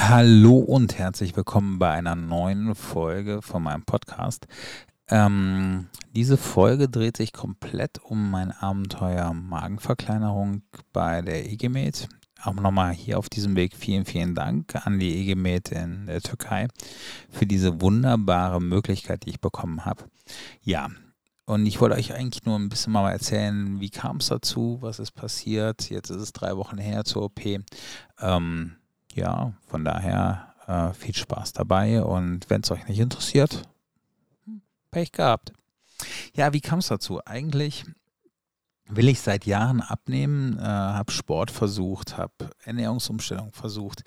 Hallo und herzlich willkommen bei einer neuen Folge von meinem Podcast. Ähm, diese Folge dreht sich komplett um mein Abenteuer Magenverkleinerung bei der EGMed. Auch nochmal hier auf diesem Weg vielen, vielen Dank an die EGMed in der Türkei für diese wunderbare Möglichkeit, die ich bekommen habe. Ja, und ich wollte euch eigentlich nur ein bisschen mal erzählen, wie kam es dazu, was ist passiert. Jetzt ist es drei Wochen her zur OP. Ähm, ja, von daher äh, viel Spaß dabei und wenn es euch nicht interessiert, Pech gehabt. Ja, wie kam es dazu? Eigentlich will ich seit Jahren abnehmen, äh, habe Sport versucht, habe Ernährungsumstellung versucht.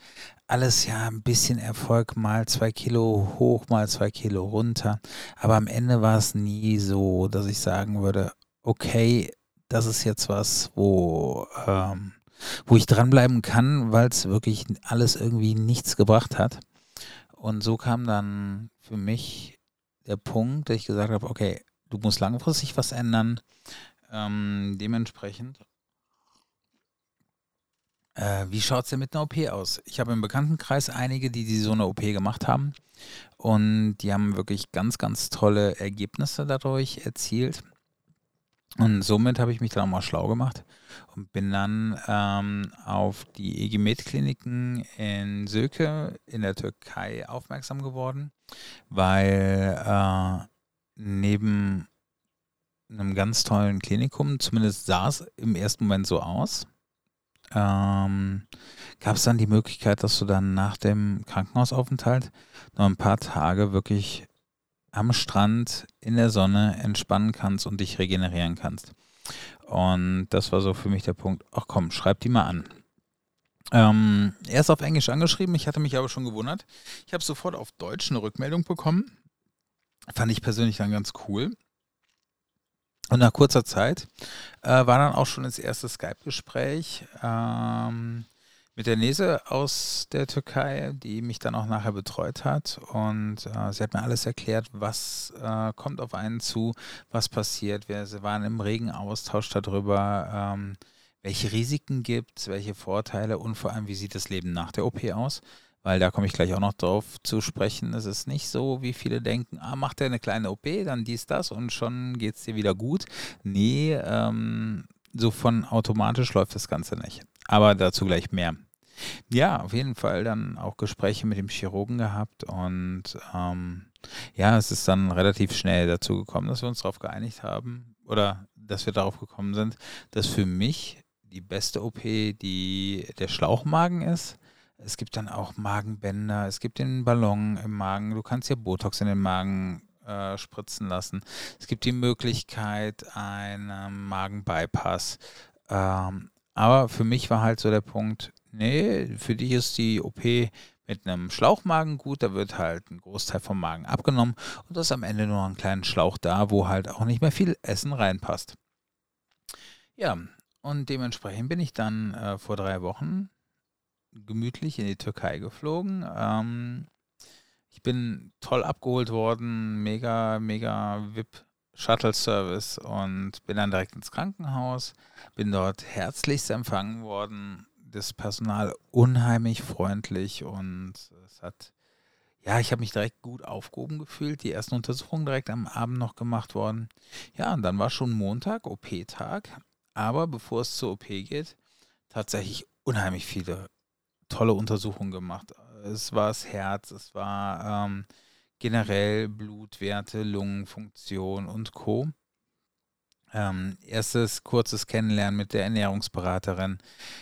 Alles ja ein bisschen Erfolg, mal zwei Kilo hoch, mal zwei Kilo runter. Aber am Ende war es nie so, dass ich sagen würde, okay, das ist jetzt was, wo ähm, wo ich dranbleiben kann, weil es wirklich alles irgendwie nichts gebracht hat. Und so kam dann für mich der Punkt, dass ich gesagt habe, okay, du musst langfristig was ändern. Ähm, dementsprechend, äh, wie schaut es denn mit einer OP aus? Ich habe im Bekanntenkreis einige, die, die so eine OP gemacht haben. Und die haben wirklich ganz, ganz tolle Ergebnisse dadurch erzielt. Und somit habe ich mich dann auch mal schlau gemacht und bin dann ähm, auf die EG-Med-Kliniken in Söke in der Türkei aufmerksam geworden, weil äh, neben einem ganz tollen Klinikum, zumindest sah es im ersten Moment so aus, ähm, gab es dann die Möglichkeit, dass du dann nach dem Krankenhausaufenthalt noch ein paar Tage wirklich am Strand in der Sonne entspannen kannst und dich regenerieren kannst. Und das war so für mich der Punkt, ach komm, schreib die mal an. Ähm, er ist auf Englisch angeschrieben, ich hatte mich aber schon gewundert. Ich habe sofort auf Deutsch eine Rückmeldung bekommen. Fand ich persönlich dann ganz cool. Und nach kurzer Zeit äh, war dann auch schon das erste Skype-Gespräch. Ähm, mit der Nese aus der Türkei, die mich dann auch nachher betreut hat. Und äh, sie hat mir alles erklärt, was äh, kommt auf einen zu, was passiert. Wir sie waren im regen Austausch darüber, ähm, welche Risiken gibt es, welche Vorteile und vor allem, wie sieht das Leben nach der OP aus. Weil da komme ich gleich auch noch drauf zu sprechen. Es ist nicht so, wie viele denken, ah, macht er eine kleine OP, dann dies, das und schon geht es dir wieder gut. Nee, ähm, so von automatisch läuft das Ganze nicht. Aber dazu gleich mehr. Ja, auf jeden Fall dann auch Gespräche mit dem Chirurgen gehabt und ähm, ja, es ist dann relativ schnell dazu gekommen, dass wir uns darauf geeinigt haben oder dass wir darauf gekommen sind, dass für mich die beste OP die der Schlauchmagen ist. Es gibt dann auch Magenbänder, es gibt den Ballon im Magen, du kannst ja Botox in den Magen äh, spritzen lassen. Es gibt die Möglichkeit einen Magenbypass. Ähm, aber für mich war halt so der Punkt, nee, für dich ist die OP mit einem Schlauchmagen gut, da wird halt ein Großteil vom Magen abgenommen und da ist am Ende nur noch ein kleiner Schlauch da, wo halt auch nicht mehr viel Essen reinpasst. Ja, und dementsprechend bin ich dann äh, vor drei Wochen gemütlich in die Türkei geflogen. Ähm, ich bin toll abgeholt worden, mega, mega VIP Shuttle Service und bin dann direkt ins Krankenhaus, bin dort herzlichst empfangen worden, das Personal unheimlich freundlich und es hat, ja, ich habe mich direkt gut aufgehoben gefühlt, die ersten Untersuchungen direkt am Abend noch gemacht worden. Ja, und dann war schon Montag, OP-Tag, aber bevor es zur OP geht, tatsächlich unheimlich viele tolle Untersuchungen gemacht. Es war das Herz, es war ähm, generell Blutwerte, Lungenfunktion und Co. Ähm, erstes kurzes Kennenlernen mit der Ernährungsberaterin.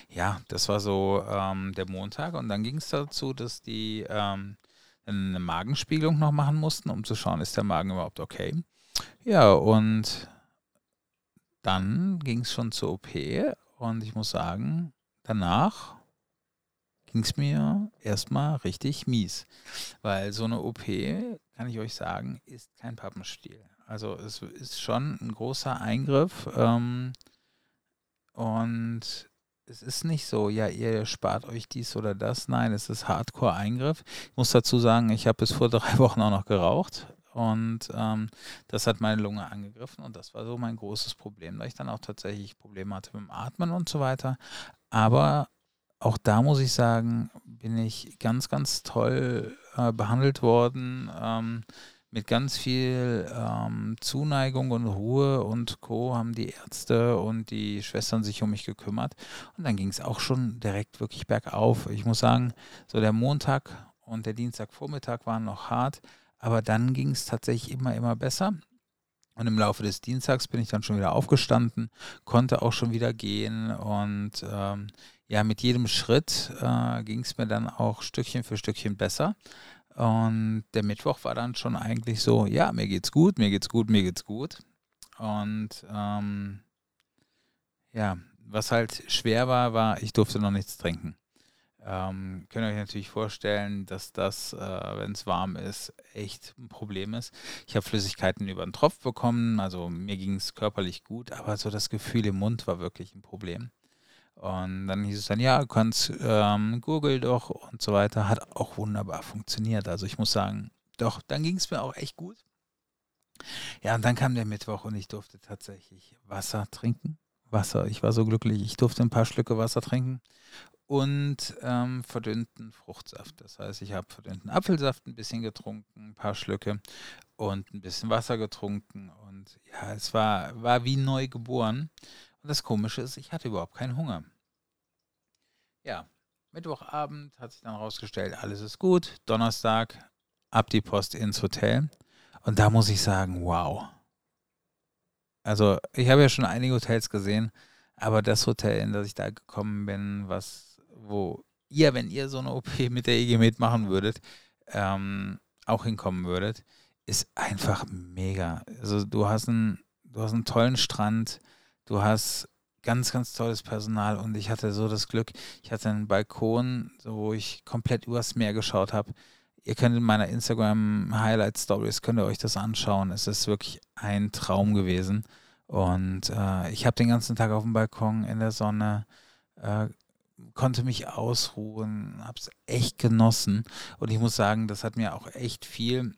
Ja, das war so ähm, der Montag. Und dann ging es dazu, dass die ähm, eine Magenspiegelung noch machen mussten, um zu schauen, ist der Magen überhaupt okay. Ja, und dann ging es schon zur OP. Und ich muss sagen, danach ging es mir erstmal richtig mies. Weil so eine OP, kann ich euch sagen, ist kein Pappenstiel. Also es ist schon ein großer Eingriff. Ähm, und es ist nicht so, ja, ihr spart euch dies oder das. Nein, es ist Hardcore-Eingriff. Ich muss dazu sagen, ich habe bis vor drei Wochen auch noch geraucht. Und ähm, das hat meine Lunge angegriffen und das war so mein großes Problem, weil ich dann auch tatsächlich Probleme hatte mit dem Atmen und so weiter. Aber auch da muss ich sagen, bin ich ganz, ganz toll äh, behandelt worden. Ähm, mit ganz viel ähm, Zuneigung und Ruhe und Co. haben die Ärzte und die Schwestern sich um mich gekümmert. Und dann ging es auch schon direkt wirklich bergauf. Ich muss sagen, so der Montag und der Dienstagvormittag waren noch hart, aber dann ging es tatsächlich immer, immer besser. Und im Laufe des Dienstags bin ich dann schon wieder aufgestanden, konnte auch schon wieder gehen und ähm, ja, mit jedem Schritt äh, ging es mir dann auch Stückchen für Stückchen besser. Und der Mittwoch war dann schon eigentlich so, ja, mir geht's gut, mir geht's gut, mir geht's gut. Und ähm, ja, was halt schwer war, war, ich durfte noch nichts trinken. Ähm, könnt ihr euch natürlich vorstellen, dass das, äh, wenn es warm ist, echt ein Problem ist. Ich habe Flüssigkeiten über den Tropf bekommen, also mir ging es körperlich gut, aber so das Gefühl im Mund war wirklich ein Problem. Und dann hieß es dann, ja, du kannst ähm, Google doch und so weiter. Hat auch wunderbar funktioniert. Also ich muss sagen, doch, dann ging es mir auch echt gut. Ja, und dann kam der Mittwoch und ich durfte tatsächlich Wasser trinken. Wasser, ich war so glücklich. Ich durfte ein paar Schlücke Wasser trinken und ähm, verdünnten Fruchtsaft. Das heißt, ich habe verdünnten Apfelsaft ein bisschen getrunken, ein paar Schlücke und ein bisschen Wasser getrunken. Und ja, es war, war wie neu geboren. Und das Komische ist, ich hatte überhaupt keinen Hunger. Ja, Mittwochabend hat sich dann rausgestellt, alles ist gut. Donnerstag ab die Post ins Hotel. Und da muss ich sagen, wow. Also ich habe ja schon einige Hotels gesehen, aber das Hotel, in das ich da gekommen bin, was, wo ihr, wenn ihr so eine OP mit der EG Med machen würdet, ähm, auch hinkommen würdet, ist einfach mega. Also du hast einen, du hast einen tollen Strand, Du hast ganz, ganz tolles Personal und ich hatte so das Glück, ich hatte einen Balkon, wo ich komplett übers Meer geschaut habe. Ihr könnt in meiner Instagram Highlight Stories, könnt ihr euch das anschauen. Es ist wirklich ein Traum gewesen. Und äh, ich habe den ganzen Tag auf dem Balkon in der Sonne, äh, konnte mich ausruhen, habe es echt genossen. Und ich muss sagen, das hat mir auch echt viel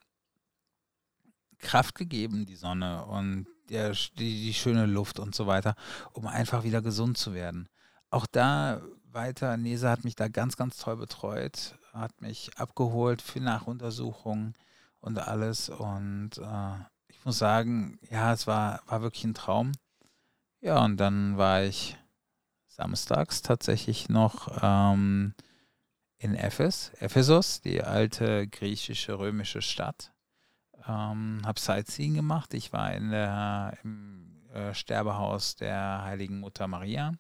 Kraft gegeben, die Sonne. Und der, die, die schöne Luft und so weiter, um einfach wieder gesund zu werden. Auch da weiter, Nesa hat mich da ganz, ganz toll betreut, hat mich abgeholt für Nachuntersuchungen und alles. Und äh, ich muss sagen, ja, es war, war wirklich ein Traum. Ja, und dann war ich samstags tatsächlich noch ähm, in Ephes, Ephesus, die alte griechische römische Stadt ähm, habe Sightseeing gemacht. Ich war in der, im äh, Sterbehaus der Heiligen Mutter Maria.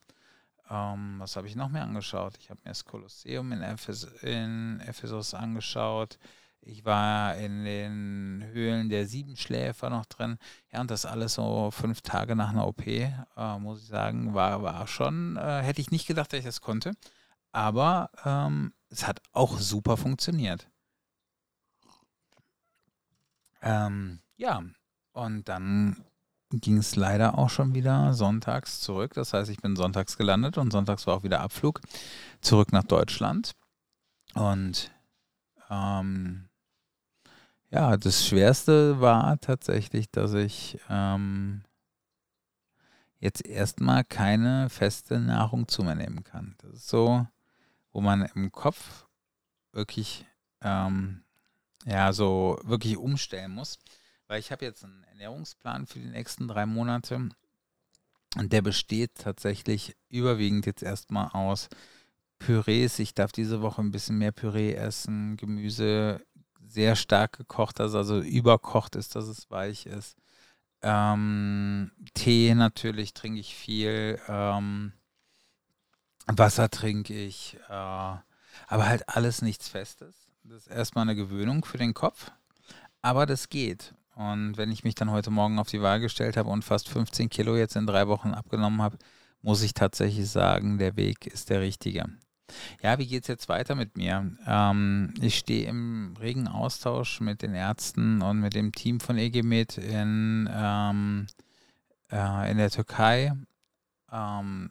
Ähm, was habe ich noch mehr angeschaut? Ich habe mir das Kolosseum in, Ephes in Ephesus angeschaut. Ich war in den Höhlen der Siebenschläfer noch drin. Ja, und das alles so fünf Tage nach einer OP, äh, muss ich sagen, war, war schon, äh, hätte ich nicht gedacht, dass ich das konnte. Aber ähm, es hat auch super funktioniert. Ähm, ja, und dann ging es leider auch schon wieder sonntags zurück. Das heißt, ich bin sonntags gelandet und sonntags war auch wieder Abflug zurück nach Deutschland. Und ähm, ja, das Schwerste war tatsächlich, dass ich ähm, jetzt erstmal keine feste Nahrung zu mir nehmen kann. Das ist so, wo man im Kopf wirklich ähm, ja, so wirklich umstellen muss. Weil ich habe jetzt einen Ernährungsplan für die nächsten drei Monate. Und der besteht tatsächlich überwiegend jetzt erstmal aus Pürees. Ich darf diese Woche ein bisschen mehr Püree essen. Gemüse sehr stark gekocht, also, also überkocht ist, dass es weich ist. Ähm, Tee natürlich trinke ich viel. Ähm, Wasser trinke ich. Äh, aber halt alles nichts Festes. Das ist erstmal eine Gewöhnung für den Kopf, aber das geht. Und wenn ich mich dann heute Morgen auf die Waage gestellt habe und fast 15 Kilo jetzt in drei Wochen abgenommen habe, muss ich tatsächlich sagen, der Weg ist der richtige. Ja, wie geht es jetzt weiter mit mir? Ähm, ich stehe im regen Austausch mit den Ärzten und mit dem Team von EGMed in, ähm, äh, in der Türkei. Ähm,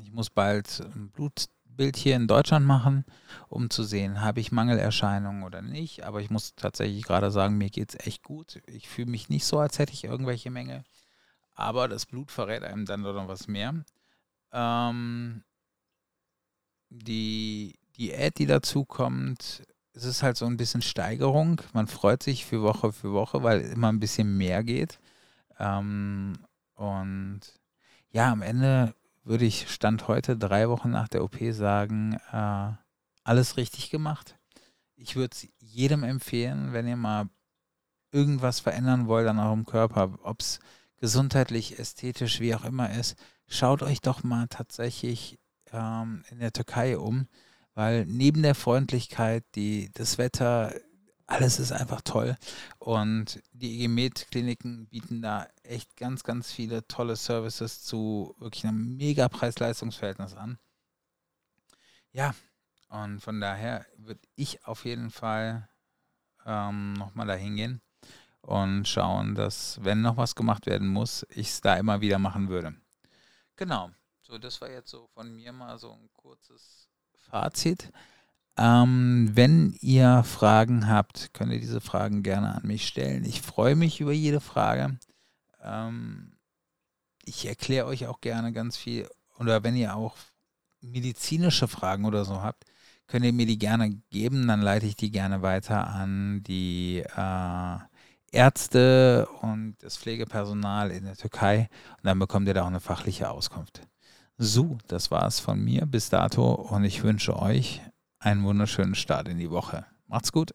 ich muss bald ein Blut Bild hier in Deutschland machen, um zu sehen, habe ich Mangelerscheinungen oder nicht. Aber ich muss tatsächlich gerade sagen, mir geht es echt gut. Ich fühle mich nicht so, als hätte ich irgendwelche Mängel. Aber das Blut verrät einem dann noch was mehr. Ähm, die Diät, die dazu kommt, es ist halt so ein bisschen Steigerung. Man freut sich für Woche für Woche, weil immer ein bisschen mehr geht. Ähm, und ja, am Ende würde ich Stand heute, drei Wochen nach der OP, sagen, äh, alles richtig gemacht. Ich würde es jedem empfehlen, wenn ihr mal irgendwas verändern wollt an eurem Körper, ob es gesundheitlich, ästhetisch, wie auch immer ist, schaut euch doch mal tatsächlich ähm, in der Türkei um weil neben der Freundlichkeit, die, das Wetter, alles ist einfach toll. Und die EG-Med-Kliniken bieten da echt ganz, ganz viele tolle Services zu wirklich einem mega Preis-Leistungs-Verhältnis an. Ja, und von daher würde ich auf jeden Fall ähm, nochmal dahin gehen und schauen, dass, wenn noch was gemacht werden muss, ich es da immer wieder machen würde. Genau. So, das war jetzt so von mir mal so ein kurzes Fazit. Ähm, wenn ihr Fragen habt, könnt ihr diese Fragen gerne an mich stellen. Ich freue mich über jede Frage. Ähm, ich erkläre euch auch gerne ganz viel. Oder wenn ihr auch medizinische Fragen oder so habt, könnt ihr mir die gerne geben. Dann leite ich die gerne weiter an die äh, Ärzte und das Pflegepersonal in der Türkei. Und dann bekommt ihr da auch eine fachliche Auskunft. So, das war es von mir bis dato und ich wünsche euch einen wunderschönen Start in die Woche. Macht's gut.